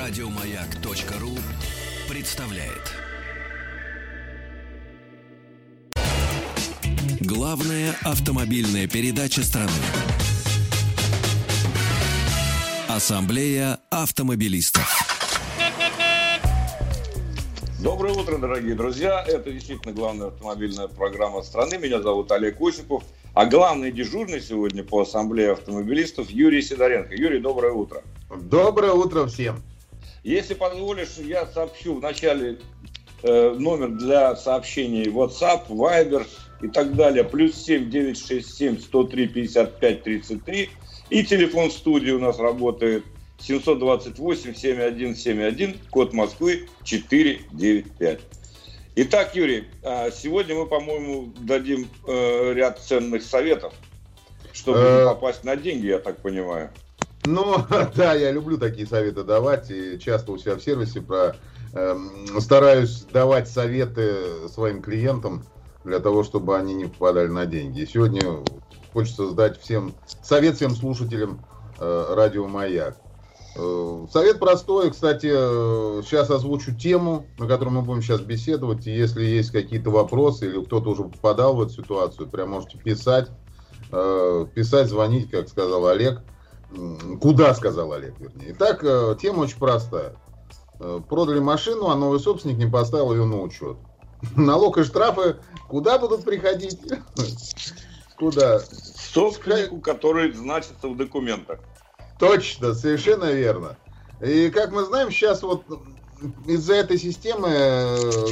Радиомаяк.ру представляет. Главная автомобильная передача страны. Ассамблея автомобилистов. Доброе утро, дорогие друзья. Это действительно главная автомобильная программа страны. Меня зовут Олег Осипов. А главный дежурный сегодня по ассамблее автомобилистов Юрий Сидоренко. Юрий, доброе утро. Доброе утро всем. Если позволишь, я сообщу в начале э, номер для сообщений WhatsApp, Viber и так далее. Плюс 7 967 103 55 33. И телефон студии у нас работает 728-7171, код Москвы 495. Итак, Юрий, а, сегодня мы, по-моему, дадим э, ряд ценных советов, чтобы не Э. попасть на деньги, я так понимаю. Ну, да, я люблю такие советы давать, и часто у себя в сервисе про, эм, стараюсь давать советы своим клиентам для того, чтобы они не попадали на деньги. И сегодня хочется сдать всем совет всем слушателям э, радио Маяк. Э, совет простой, кстати, э, сейчас озвучу тему, на которую мы будем сейчас беседовать. И если есть какие-то вопросы или кто-то уже попадал в эту ситуацию, прям можете писать, э, писать, звонить, как сказал Олег. Куда, сказал Олег, вернее. Итак, э, тема очень простая. Э, Продали машину, а новый собственник не поставил ее на учет. Налог и штрафы куда будут приходить? Куда? Собственнику, который значится в документах. Точно, совершенно верно. И как мы знаем, сейчас вот из-за этой системы, э,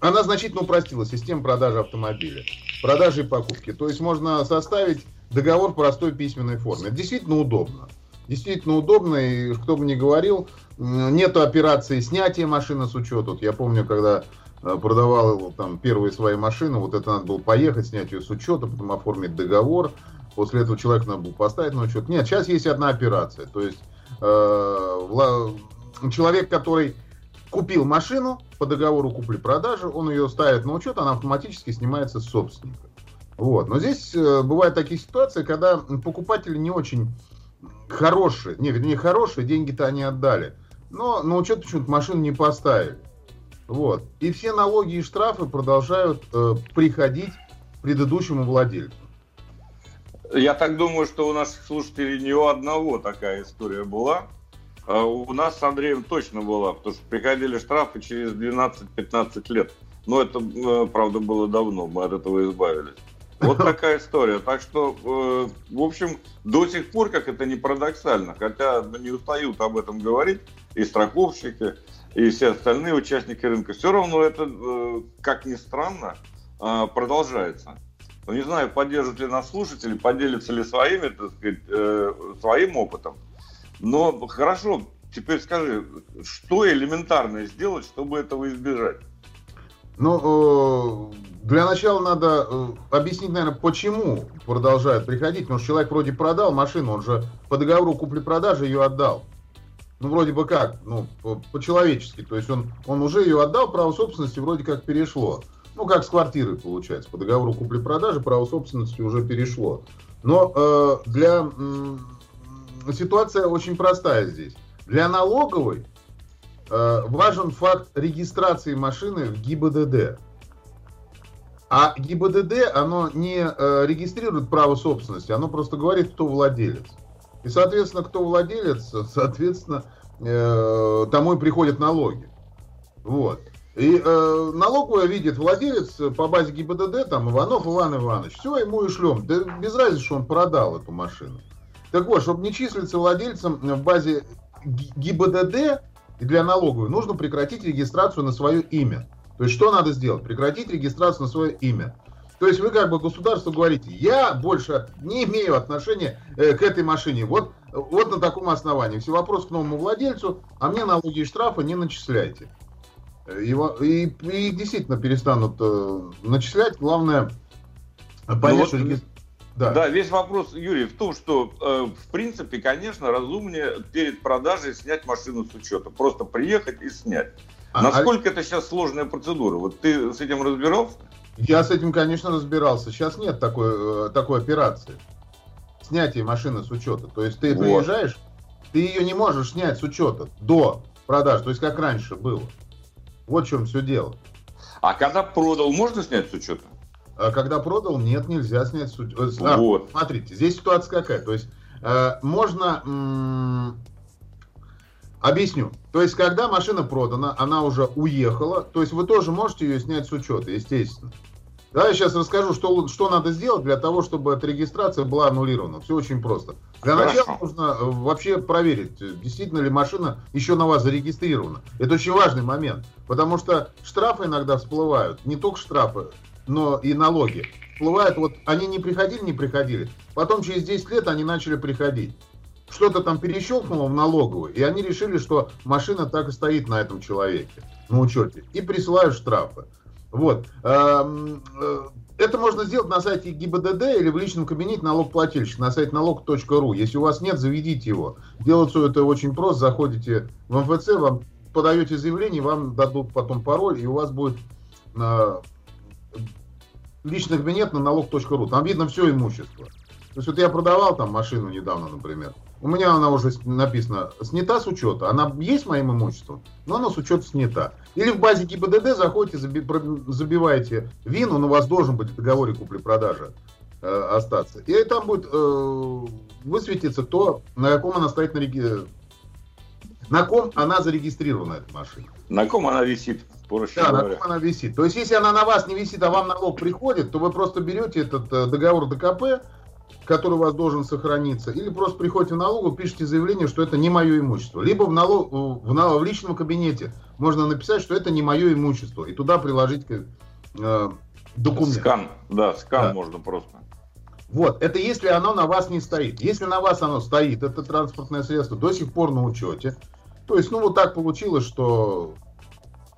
она значительно упростила систему продажи автомобиля, продажи и покупки. То есть можно составить договор в простой письменной форме. Это действительно удобно. Действительно удобно, и кто бы ни говорил, нету операции снятия машины с учета. Вот я помню, когда э, продавал там первые свои машины, вот это надо было поехать, снять ее с учета, потом оформить договор. После этого человек надо было поставить на учет. Нет, сейчас есть одна операция. То есть э, человек, который купил машину по договору купли-продажи, он ее ставит на учет, она автоматически снимается с собственника. Вот. Но здесь э, бывают такие ситуации, когда покупатели не очень хорошие, не, вернее, хорошие, деньги-то они отдали, но на учет почему-то машину не поставили. Вот. И все налоги и штрафы продолжают э, приходить предыдущему владельцу. Я так думаю, что у наших слушателей не у одного такая история была. А У нас с Андреем точно была, потому что приходили штрафы через 12-15 лет. Но это, э, правда, было давно, мы от этого избавились. Вот такая история. Так что, э, в общем, до сих пор, как это не парадоксально, хотя не устают об этом говорить и страховщики, и все остальные участники рынка, все равно это, э, как ни странно, э, продолжается. Ну, не знаю, поддержат ли нас слушатели, поделятся ли своими, так сказать, э, своим опытом. Но хорошо, теперь скажи, что элементарное сделать, чтобы этого избежать? Ну, э, для начала надо э, объяснить, наверное, почему продолжают приходить. Потому что человек вроде продал машину, он же по договору купли-продажи ее отдал. Ну, вроде бы как, ну, по- по-человечески. То есть он, он уже ее отдал, право собственности вроде как перешло. Ну, как с квартирой получается. По договору купли-продажи право собственности уже перешло. Но э, для м, ситуация очень простая здесь. Для налоговой э, важен факт регистрации машины в ГИБДД. А ГИБДД, оно не э, регистрирует право собственности, оно просто говорит, кто владелец. И, соответственно, кто владелец, соответственно, э, тому и приходят налоги. Вот. И э, налоговая видит владелец по базе ГИБДД, там, Иванов Иван Иванович, все, ему и шлем. Да без разницы, что он продал эту машину. Так вот, чтобы не числиться владельцем в базе ГИБДД для налоговой, нужно прекратить регистрацию на свое имя. То есть что надо сделать? Прекратить регистрацию на свое имя. То есть вы как бы государству говорите, я больше не имею отношения э, к этой машине. Вот, вот на таком основании. Все вопрос к новому владельцу, а мне налоги и штрафы не начисляйте. Э, и, и их действительно перестанут э, начислять. Главное понять, вот что реги- Да. весь вопрос, Юрий, в том, что, э, в принципе, конечно, разумнее перед продажей снять машину с учета. Просто приехать и снять. А- Насколько это сейчас сложная процедура? Вот ты с этим разбирался? Я с этим, конечно, разбирался. Сейчас нет такой, э, такой операции. Снятие машины с учета. То есть ты Вот. приезжаешь, ты ее не можешь снять с учета до продаж, то есть как раньше было. Вот в чем все дело. А когда продал, можно снять с учета? А когда продал, нет, нельзя снять с учета. А, вот. Смотрите, здесь ситуация какая. То есть э, можно... М- объясню. То есть, когда машина продана, она уже уехала, то есть вы тоже можете ее снять с учета, естественно. Да, я сейчас расскажу, что, что надо сделать для того, чтобы эта регистрация была аннулирована. Все очень просто. Для начала нужно э, вообще проверить, действительно ли машина еще на вас зарегистрирована. Это очень важный момент, потому что штрафы иногда всплывают, не только штрафы, но и налоги. Всплывают, вот они не приходили, не приходили, потом через 10 лет они начали приходить. Что-то там перещелкнуло в налоговую, и они решили, что машина так и стоит на этом человеке, на учете, и присылают штрафы. Вот. Эм, э, это можно сделать на сайте ГИБДД или в личном кабинете налогоплательщика на сайте налог.ру. Если у вас нет, заведите его. Делается это очень просто. Заходите в МФЦ, вам подаете заявление, вам дадут потом пароль, и у вас будет э, личный кабинет на налог.ру. Там видно все имущество. То есть вот я продавал там машину недавно, например. У меня она уже написана, снята с учета. Она есть моим имуществом, но она с учета снята. Или в базе ГИБДД заходите, забиваете ВИН, он у вас должен быть в договоре купли-продажи э, остаться. И там будет э, высветиться то, на каком она стоит на реги... на ком она зарегистрирована, эта машина. На ком она висит, проще Да, говоря. на ком она висит. То есть, если она на вас не висит, а вам налог приходит, то вы просто берете этот э, договор ДКП, который у вас должен сохраниться, или просто приходите в налогу, пишите заявление, что это не мое имущество. Либо в, налог, в, налог, в личном кабинете можно написать, что это не мое имущество, и туда приложить э, документ. Скан, да, скан да. можно просто. Вот, это если оно на вас не стоит. Если на вас оно стоит, это транспортное средство до сих пор на учете. То есть, ну, вот так получилось, что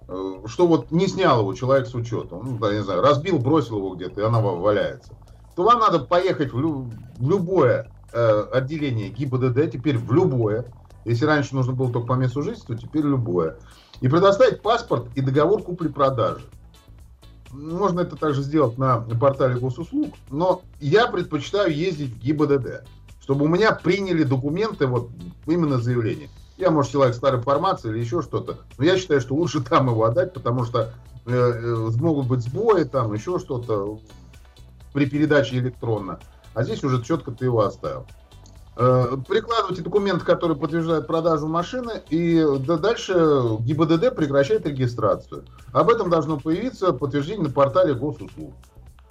э, что вот не снял его человек с учета. Ну, да, не знаю, разбил, бросил его где-то, и оно валяется то вам надо поехать в, лю- в любое э, отделение ГИБДД, теперь в любое. Если раньше нужно было только по месту жительства, теперь любое. И предоставить паспорт и договор купли-продажи. Можно это также сделать на портале госуслуг, но я предпочитаю ездить в ГИБДД, чтобы у меня приняли документы, вот именно заявление. Я, может, человек старой формации или еще что-то, но я считаю, что лучше там его отдать, потому что э, э, могут быть сбои, там еще что-то при передаче электронно. А здесь уже четко ты его оставил. Э, прикладывайте документ, который подтверждает продажу машины, и дальше ГИБДД прекращает регистрацию. Об этом должно появиться подтверждение на портале госуслуг.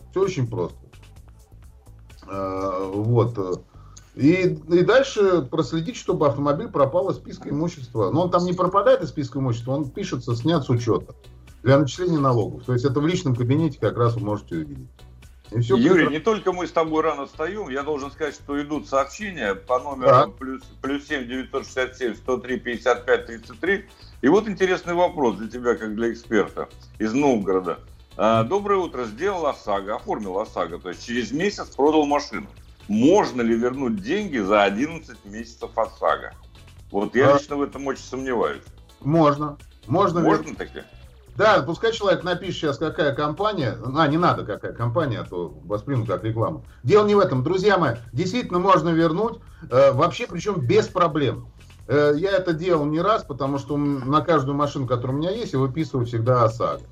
Все очень просто. Э, вот. И, и дальше проследить, чтобы автомобиль пропал из списка имущества. Но он там не пропадает из списка имущества, он пишется, снят с учета для начисления налогов. То есть это в личном кабинете как раз вы можете увидеть. Все Юрий, не только мы с тобой рано встаем, я должен сказать, что идут сообщения по номеру да. плюс, плюс 7 967 103 55 33. И вот интересный вопрос для тебя, как для эксперта из Новгорода. А, доброе утро. Сделал ОСАГО, оформил ОСАГО, то есть через месяц продал машину. Можно ли вернуть деньги за 11 месяцев ОСАГО? Вот я а... лично в этом очень сомневаюсь. Можно. Можно, Можно таки? Да, пускай человек напишет сейчас, какая компания. А, не надо, какая компания, а то воспримут как рекламу. Дело не в этом. Друзья мои, действительно можно вернуть. Э, вообще, причем без проблем. Э, я это делал не раз, потому что на каждую машину, которая у меня есть, я выписываю всегда ОСАГО.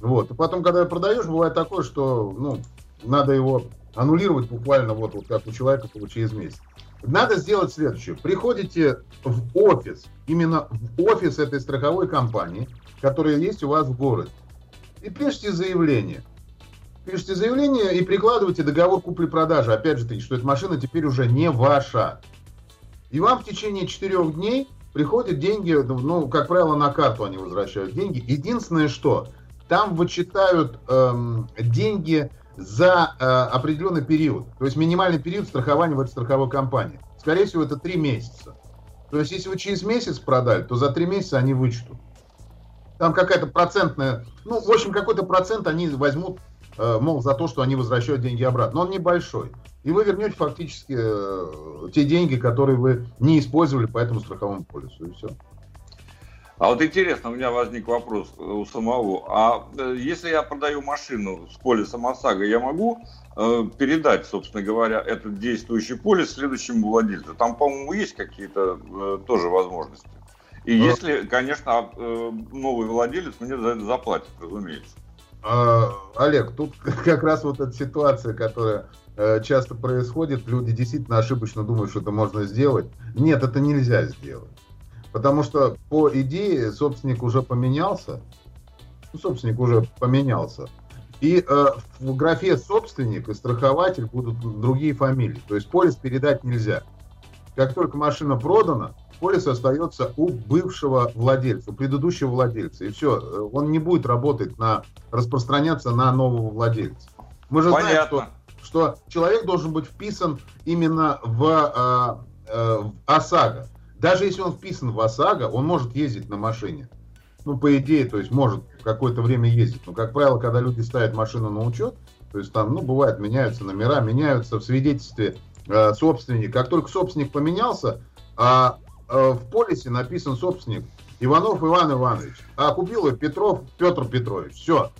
Вот. И потом, когда продаешь, бывает такое, что ну, надо его аннулировать буквально вот, вот как у человека через месяц. Надо сделать следующее. Приходите в офис, именно в офис этой страховой компании, которые есть у вас в городе. И пишите заявление. Пишите заявление и прикладывайте договор купли-продажи. Опять же что эта машина теперь уже не ваша. И вам в течение четырех дней приходят деньги, ну, как правило, на карту они возвращают деньги. Единственное, что там вычитают эм, деньги за э, определенный период. То есть минимальный период страхования в этой страховой компании. Скорее всего, это три месяца. То есть, если вы через месяц продали, то за три месяца они вычтут там какая-то процентная, ну, в общем, какой-то процент они возьмут, э, мол, за то, что они возвращают деньги обратно. Но он небольшой. И вы вернете фактически э, те деньги, которые вы не использовали по этому страховому полису. И все. А вот интересно, у меня возник вопрос у самого. А э, если я продаю машину с полисом ОСАГО, я могу э, передать, собственно говоря, этот действующий полис следующему владельцу? Там, по-моему, есть какие-то э, тоже возможности. И если, конечно, э, новый владелец мне за это заплатит, разумеется. А, Олег, тут как раз вот эта ситуация, которая э, часто происходит, люди действительно ошибочно думают, что это можно сделать. Нет, это нельзя сделать. Потому что по идее собственник уже поменялся. Ну, собственник уже поменялся. И э, в графе собственник и страхователь будут другие фамилии. То есть полис передать нельзя. Как только машина продана, полис остается у бывшего владельца, у предыдущего владельца. И все, э, он не будет работать на, распространяться на нового владельца. Мы же Понятно. знаем, что, что человек должен быть вписан именно в, э, э, в ОСАГО. Даже если он вписан в ОСАГО, он может ездить на машине. Ну, по идее, то есть может какое-то время ездить. Но, как правило, когда люди ставят машину на учет, то есть там, ну, бывает, меняются номера, меняются в свидетельстве э, собственник. Как только собственник поменялся, а э, в полисе написан собственник Иванов Иван Иванович, а купил его Петров Петр Петрович. Все.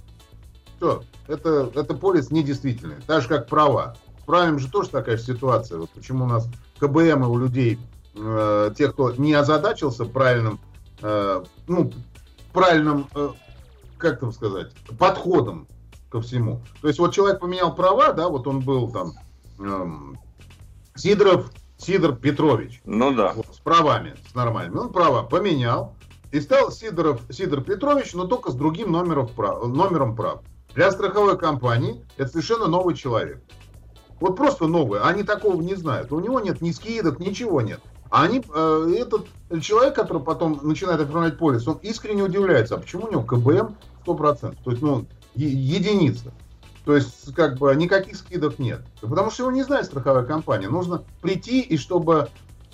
Все. Это, это полис недействительный. Так же, как права. С правами же тоже такая же ситуация. Вот почему у нас КБМ у людей, э, тех, кто не озадачился правильным, э, ну, правильным, э, как там сказать, подходом ко всему. То есть вот человек поменял права, да, вот он был там эм, Сидоров Сидор Петрович. Ну да. Вот, с правами, с нормальными. Он права поменял и стал Сидоров Сидор Петрович, но только с другим номером прав. Номером прав. Для страховой компании это совершенно новый человек. Вот просто новый. Они такого не знают. У него нет ни скидок, ничего нет. А они, э, этот человек, который потом начинает оформлять полис, он искренне удивляется, а почему у него КБМ 100%? То есть, ну, единица. То есть, как бы, никаких скидок нет. Потому что его не знает страховая компания. Нужно прийти, и чтобы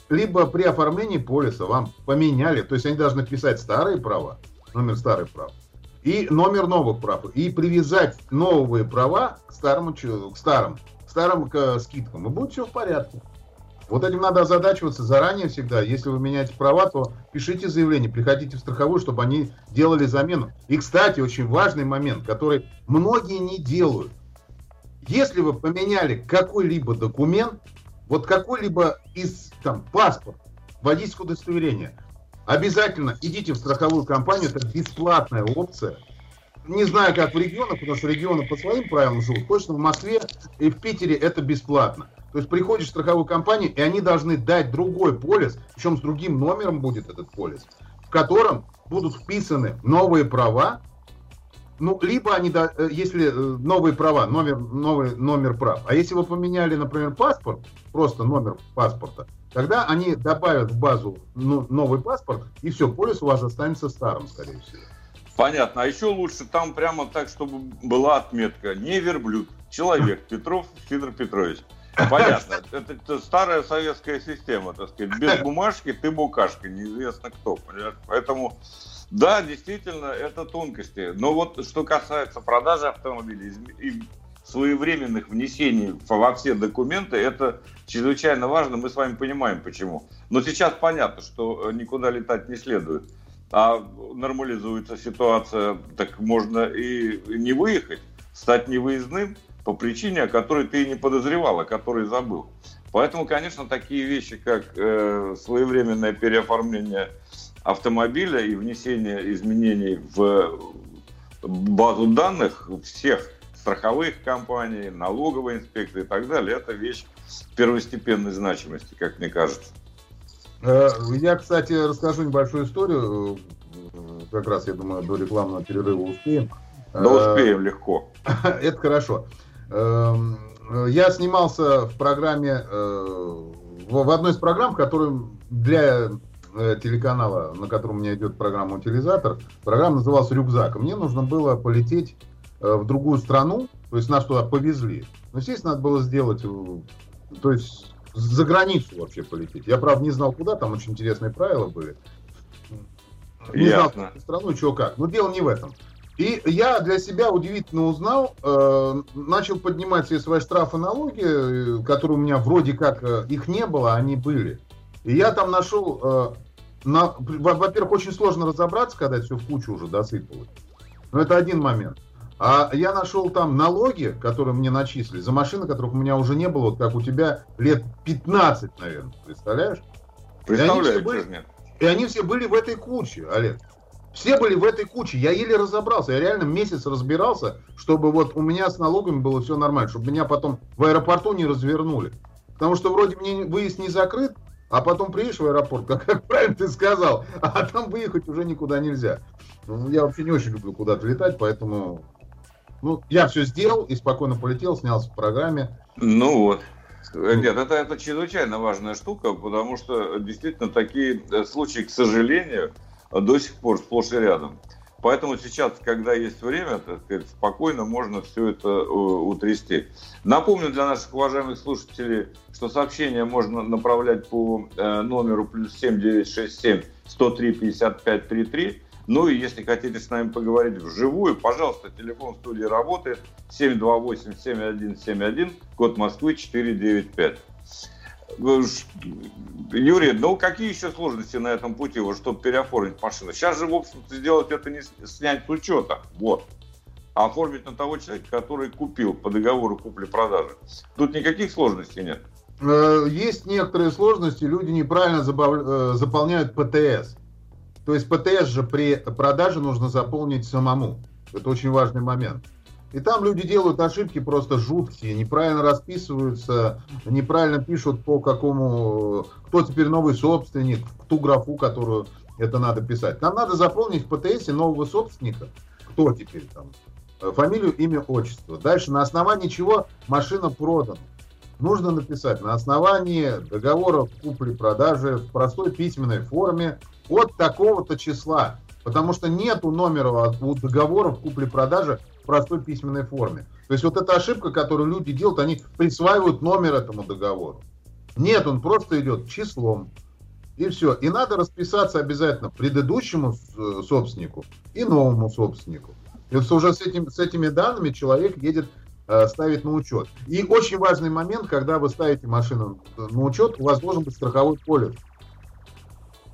либо при оформлении полиса вам поменяли, то есть они должны писать старые права, номер старых прав, и номер новых прав, и привязать новые права к старому, к старым, к старым к скидкам, и будет все в порядке. Вот этим надо озадачиваться заранее всегда. Если вы меняете права, то пишите заявление, приходите в страховую, чтобы они делали замену. И, кстати, очень важный момент, который многие не делают. Если вы поменяли какой-либо документ, вот какой-либо из там паспорт, водительское удостоверение, обязательно идите в страховую компанию, это бесплатная опция. Не знаю, как в регионах, потому что регионы по своим правилам живут. Точно в Москве и в Питере это бесплатно. То есть приходишь в страховую компанию, и они должны дать другой полис, причем с другим номером будет этот полис, в котором будут вписаны новые права, ну, либо они, э, если э, новые права, номер, новый номер прав, а если вы поменяли, например, паспорт, просто номер паспорта, тогда они добавят в базу ну, новый паспорт, и все, полис у вас останется старым, скорее всего. Понятно. А еще лучше там прямо так, чтобы была отметка «Не верблюд, человек, Петров Федор Петрович». Понятно. Это, это старая советская система, так сказать. Без бумажки ты букашка, неизвестно кто. Понимаешь? Поэтому, да, действительно, это тонкости. Но вот что касается продажи автомобилей и своевременных внесений во все документы, это чрезвычайно важно. Мы с вами понимаем, почему. Но сейчас понятно, что никуда летать не следует. А нормализуется ситуация, так можно и не выехать, стать невыездным – по причине, о которой ты не подозревал, о которой забыл. Поэтому, конечно, такие вещи, как э, своевременное переоформление автомобиля и внесение изменений в базу данных всех страховых компаний, налоговой инспекции и так далее, это вещь первостепенной значимости, как мне кажется. Э, я, кстати, расскажу небольшую историю. Как раз, я думаю, до рекламного перерыва успеем. Да успеем легко. Это хорошо. Эм, я снимался в программе, э, в одной из программ, которую для э, телеканала, на котором у меня идет программа «Утилизатор», программа называлась «Рюкзак». Мне нужно было полететь э, в другую страну, то есть нас туда повезли. Ну, естественно, надо было сделать, то есть за границу вообще полететь. Я, правда, не знал, куда, там очень интересные правила были. Не Ясно. знал, страну, что как. Но дело не в этом. И я для себя удивительно узнал, э, начал поднимать все свои штрафы налоги, э, которые у меня вроде как э, их не было, а они были. И я там нашел, э, на, во-первых, очень сложно разобраться, когда все в кучу уже досыпалось. Но это один момент. А я нашел там налоги, которые мне начислили, за машины, которых у меня уже не было, вот как у тебя, лет 15, наверное, представляешь? Представляю, и они, были, И они все были в этой куче, Олег. Все были в этой куче. Я еле разобрался. Я реально месяц разбирался, чтобы вот у меня с налогами было все нормально, чтобы меня потом в аэропорту не развернули. Потому что вроде мне выезд не закрыт, а потом приедешь в аэропорт, как, как правильно ты сказал, а там выехать уже никуда нельзя. Ну, я вообще не очень люблю куда-то летать, поэтому ну, я все сделал и спокойно полетел, снялся в программе. Ну вот. Нет, это, это чрезвычайно важная штука, потому что действительно такие э, случаи, к сожалению, до сих пор сплошь и рядом. Поэтому сейчас, когда есть время, так сказать, спокойно можно все это э, утрясти. Напомню для наших уважаемых слушателей, что сообщение можно направлять по э, номеру плюс 7967 103 55 33. Ну и если хотите с нами поговорить вживую, пожалуйста, телефон студии работает 728-7171, код Москвы 495. Юрий, ну какие еще сложности на этом пути, вот, чтобы переоформить машину? Сейчас же, в общем-то, сделать это не снять с учета, вот. А оформить на того человека, который купил по договору купли-продажи. Тут никаких сложностей нет. Э, есть некоторые сложности, люди неправильно э, заполняют ПТС. То есть ПТС же при продаже нужно заполнить самому. Это очень важный момент. И там люди делают ошибки просто жуткие, неправильно расписываются, неправильно пишут по какому, кто теперь новый собственник, ту графу, которую это надо писать. Нам надо заполнить в ПТС нового собственника, кто теперь там, фамилию, имя, отчество. Дальше на основании чего машина продана. Нужно написать на основании договора купли-продажи в простой письменной форме от такого-то числа. Потому что нету номера у договоров купли-продажи в простой письменной форме. То есть вот эта ошибка, которую люди делают, они присваивают номер этому договору. Нет, он просто идет числом. И все. И надо расписаться обязательно предыдущему э, собственнику и новому собственнику. И вот уже с, этим, с этими данными человек едет э, ставить на учет. И очень важный момент, когда вы ставите машину на учет, у вас должен быть страховой полис.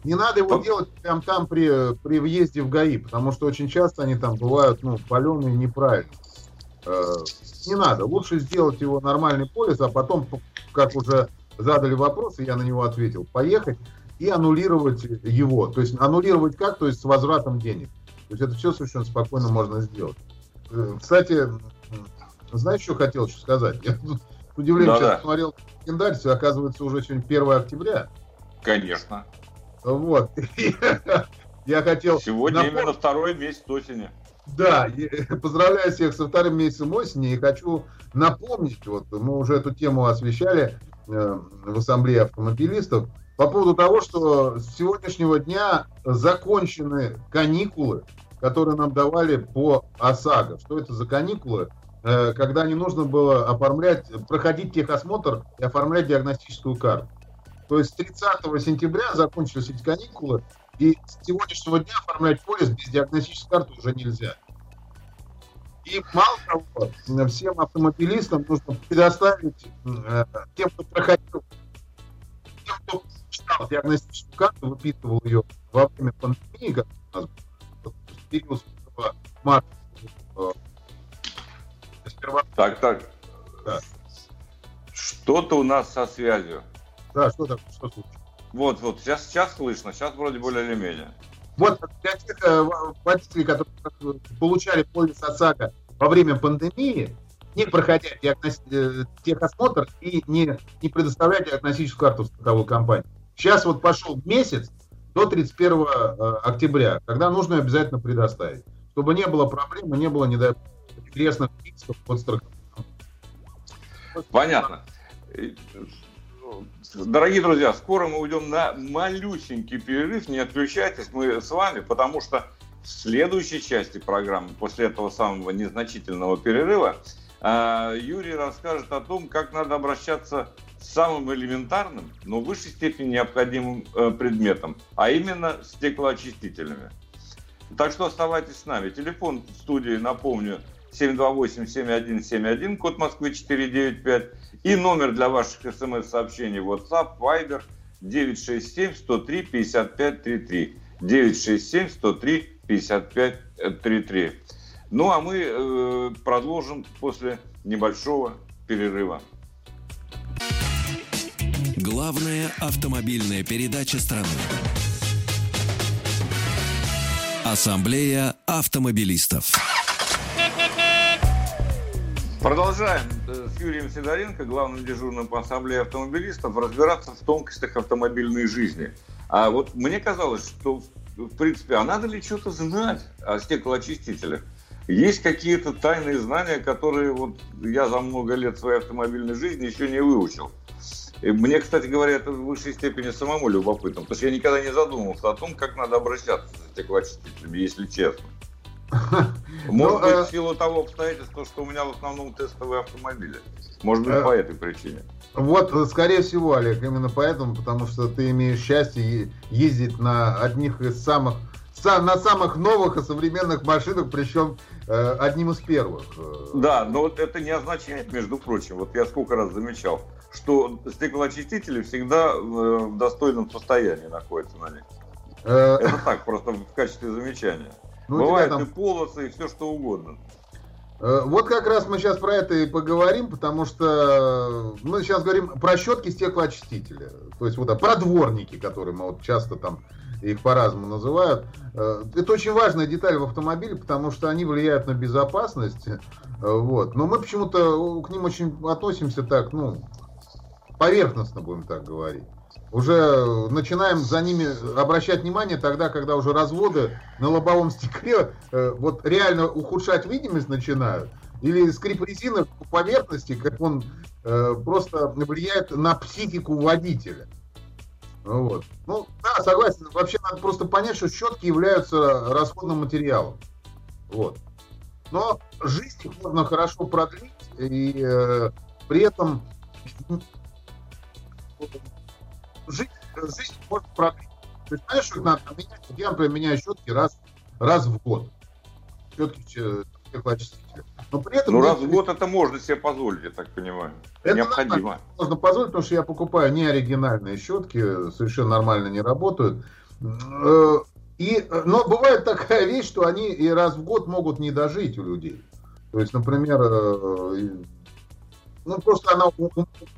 Не надо его делать прям там при, при въезде в ГАИ, потому что очень часто они там бывают, ну, паленые неправильно. Э, не надо. Лучше сделать его нормальный полис, а потом, как уже задали вопрос, и я на него ответил, поехать и аннулировать его. То есть аннулировать как? То есть с возвратом денег. То есть это все совершенно спокойно можно сделать. Э, кстати, знаешь, что хотел еще сказать? Я тут с удивлением да, сейчас да. смотрел календарь, оказывается, уже сегодня 1 октября. Конечно. Вот. Я хотел... Сегодня именно второй месяц осени. Да, поздравляю всех со вторым месяцем осени и хочу напомнить, вот мы уже эту тему освещали э, в ассамблее автомобилистов, по поводу того, что с сегодняшнего дня закончены каникулы, которые нам давали по ОСАГО. Что это за каникулы? Э, когда не нужно было оформлять, проходить техосмотр и оформлять диагностическую карту. То есть 30 сентября закончились эти каникулы, и с сегодняшнего дня оформлять полис без диагностической карты уже нельзя. И мало того, всем автомобилистам нужно предоставить э, тем, кто проходил, тем, кто читал диагностическую карту, выписывал ее во время пандемии, как у нас период с марта. Э, сперва... Так, так. Да. Что-то у нас со связью. Да, что такое, что случилось? Вот, вот, сейчас, сейчас слышно, сейчас вроде более или менее. Вот для тех э, водителей, которые получали полис ОСАГО во время пандемии, не проходя диагности... Э, техосмотр и не, не предоставляя диагностическую карту страховой компании. Сейчас вот пошел месяц до 31 э, октября, когда нужно обязательно предоставить, чтобы не было проблем, не было недоизвестных рисков под страховой. Понятно. Дорогие друзья, скоро мы уйдем на малюсенький перерыв. Не отключайтесь, мы с вами, потому что в следующей части программы, после этого самого незначительного перерыва, а, Юрий расскажет о том, как надо обращаться с самым элементарным, но в высшей степени необходимым э, предметом, а именно стеклоочистителями. Так что оставайтесь с нами. Телефон в студии, напомню, 728-7171, код Москвы 495. И номер для ваших смс-сообщений WhatsApp, Viber 967-103-5533. 967-103-5533. Ну, а мы э, продолжим после небольшого перерыва. Главная автомобильная передача страны. Ассамблея автомобилистов. Продолжаем э, с Юрием Сидоренко, главным дежурным по ассамблее автомобилистов, разбираться в тонкостях автомобильной жизни. А вот мне казалось, что, в принципе, а надо ли что-то знать о стеклоочистителях? Есть какие-то тайные знания, которые вот я за много лет своей автомобильной жизни еще не выучил. И мне, кстати говоря, это в высшей степени самому любопытно, потому что я никогда не задумывался о том, как надо обращаться с стеклоочистителями, если честно. Может ну, быть, э, в силу того обстоятельства, что у меня в основном тестовые автомобили. Может быть, э, по этой причине. Вот, скорее всего, Олег, именно поэтому, потому что ты имеешь счастье ездить на одних из самых на самых новых и современных машинах, причем э, одним из первых. Да, но вот это не означает, между прочим, вот я сколько раз замечал, что стеклоочистители всегда в достойном состоянии находятся на них. Это так, просто в качестве замечания. Ну, Бывают там... и полосы, и все что угодно. Э, вот как раз мы сейчас про это и поговорим, потому что мы сейчас говорим про щетки стеклоочистителя. То есть вот про дворники, которые мы вот часто там их по-разному называют. Э, это очень важная деталь в автомобиле, потому что они влияют на безопасность. Э, вот. Но мы почему-то к ним очень относимся так, ну, поверхностно, будем так говорить уже начинаем за ними обращать внимание тогда, когда уже разводы на лобовом стекле э, вот реально ухудшать видимость начинают. Или скрип резины по поверхности, как он э, просто влияет на психику водителя. Вот. Ну, да, согласен. Вообще надо просто понять, что щетки являются расходным материалом. Вот. Но жизнь можно хорошо продлить, и э, при этом жизнь, жизнь может продлить. Есть, знаешь, что надо менять? Я, например, меняю щетки раз, раз в год. Щетки стеклоочистителя. Но при этом... Ну, раз в год это можно себе позволить, я так понимаю. Это Необходимо. Да, можно позволить, потому что я покупаю не оригинальные щетки, совершенно нормально не работают. Э, и, но бывает такая вещь, что они и раз в год могут не дожить у людей. То есть, например, э, ну, просто она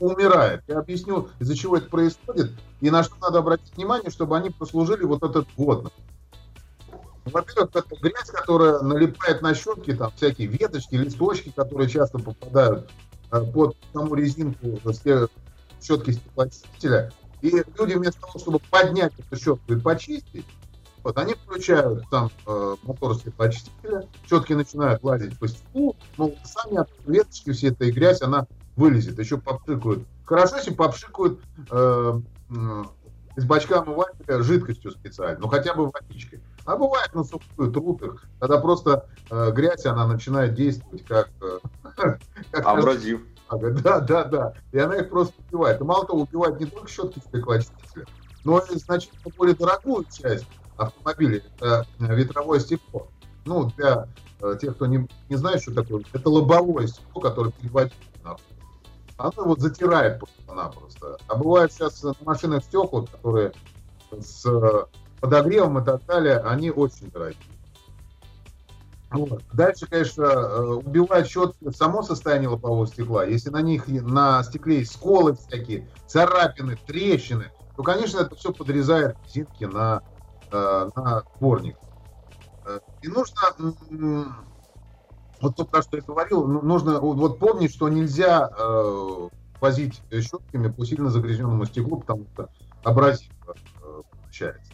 умирает. Я объясню, из-за чего это происходит и на что надо обратить внимание, чтобы они послужили вот этот год. Во-первых, это грязь, которая налипает на щетки, там всякие веточки, листочки, которые часто попадают э, под саму резинку щетки стеклоочистителя. И люди вместо того, чтобы поднять эту щетку и почистить, вот они включают там э, мотор стеклоочистителя, щетки начинают лазить по стеклу, но сами от веточки все этой грязь, она вылезет, еще попшикают. Хорошо, если попшикают э, э, из бачка омывателя жидкостью специально, ну хотя бы водичкой. А бывает на сухую трут их, когда просто э, грязь, она начинает действовать как... Э, как Абразив. Да, да, да. И она их просто убивает. И мало того, убивает не только щетки стеклоочистителя, но и значительно более дорогую часть автомобиля, это ветровое стекло. Ну, для э, тех, кто не, не знает, что такое, это лобовое стекло, которое переводит она вот затирает просто-напросто. А бывает сейчас на машинах стекла, которые с подогревом и так далее, они очень дорогие. Вот. Дальше, конечно, э, убивает счет само состояние лобового стекла. Если на них на стекле есть сколы всякие, царапины, трещины, то, конечно, это все подрезает резинки на, э, на дворник. Э, и нужно вот то, что я говорил, ну, нужно вот помнить, что нельзя э, возить щетками по сильно загрязненному стеклу, потому что абразив э, получается.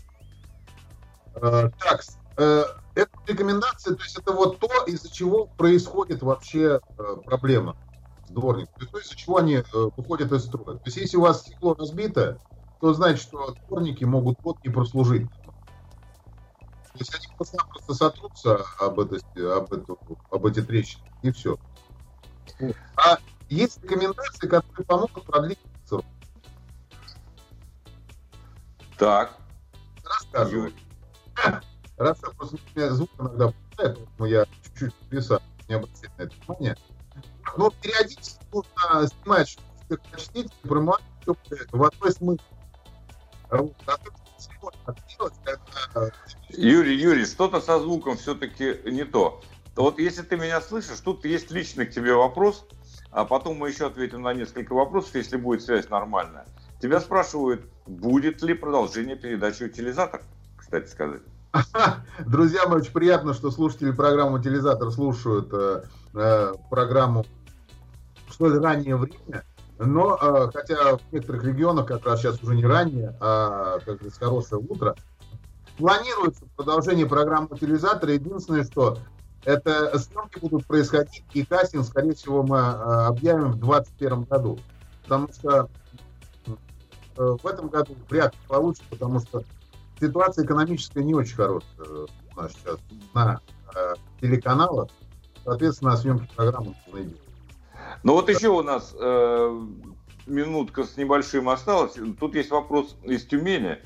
Э, так, э, это рекомендация, то есть это вот то, из-за чего происходит вообще э, проблема с дворником, то есть то, из-за чего они э, выходят из строя. То есть если у вас стекло разбито, то значит, что дворники могут год не прослужить. То есть они просто-напросто сотрутся об, это, об, эту, об эти трещины, и все. А есть рекомендации, которые помогут продлить срок. Так. Рассказывай. Раз просто у меня звук иногда попадает, поэтому я чуть-чуть веса, не обратите на это внимание. Но периодически нужно снимать, чтобы почтить, промывать в одной смысле. Вот. А Юрий, Юрий, что-то со звуком все-таки не то. Вот если ты меня слышишь, тут есть личный к тебе вопрос, а потом мы еще ответим на несколько вопросов, если будет связь нормальная. Тебя спрашивают, будет ли продолжение передачи утилизатор, кстати сказать. Друзья мои, очень приятно, что слушатели программы «Утилизатор» слушают э, э, программу в столь раннее время. Но, э, хотя в некоторых регионах как раз сейчас уже не ранее, а как бы хорошее утро, планируется продолжение программы «Утилизатор». Единственное, что это съемки будут происходить, и кастинг, скорее всего, мы э, объявим в 2021 году. Потому что э, в этом году вряд ли получится, потому что ситуация экономическая не очень хорошая у нас сейчас на э, телеканалах. Соответственно, съемки программы нужны. Ну вот еще у нас э, минутка с небольшим осталось. Тут есть вопрос из Тюмени.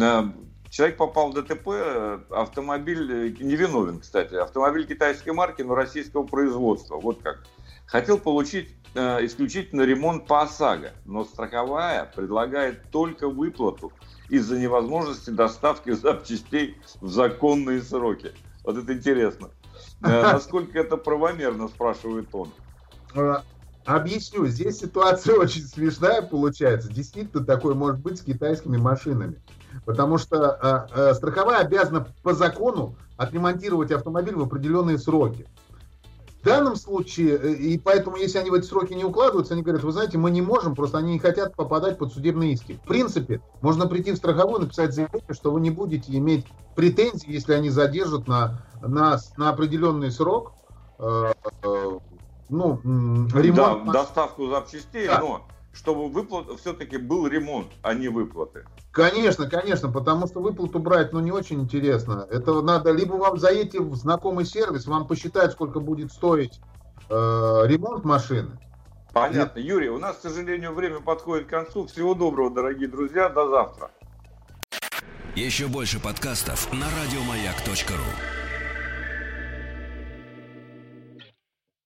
Э, человек попал в ДТП, автомобиль э, невиновен, кстати, автомобиль китайской марки, но российского производства. Вот как. Хотел получить э, исключительно ремонт по ОСАГО, но страховая предлагает только выплату из-за невозможности доставки запчастей в законные сроки. Вот это интересно. Э, насколько это правомерно, спрашивает он. Объясню, здесь ситуация очень смешная получается. Действительно, такое может быть с китайскими машинами. Потому что э, э, страховая обязана по закону отремонтировать автомобиль в определенные сроки. В данном случае, э, и поэтому, если они в эти сроки не укладываются, они говорят, вы знаете, мы не можем, просто они не хотят попадать под судебные иски. В принципе, можно прийти в страховую, написать заявление, что вы не будете иметь претензий, если они задержат на, на, на определенный срок э, э, ну, ремонт. Да, доставку запчастей, да. но чтобы выплат все-таки был ремонт, а не выплаты. Конечно, конечно, потому что выплату брать, ну, не очень интересно. Это надо, либо вам заедете в знакомый сервис, вам посчитают, сколько будет стоить э, ремонт машины. Понятно. И... Юрий, у нас, к сожалению, время подходит к концу. Всего доброго, дорогие друзья. До завтра. Еще больше подкастов на радиомаяк.ру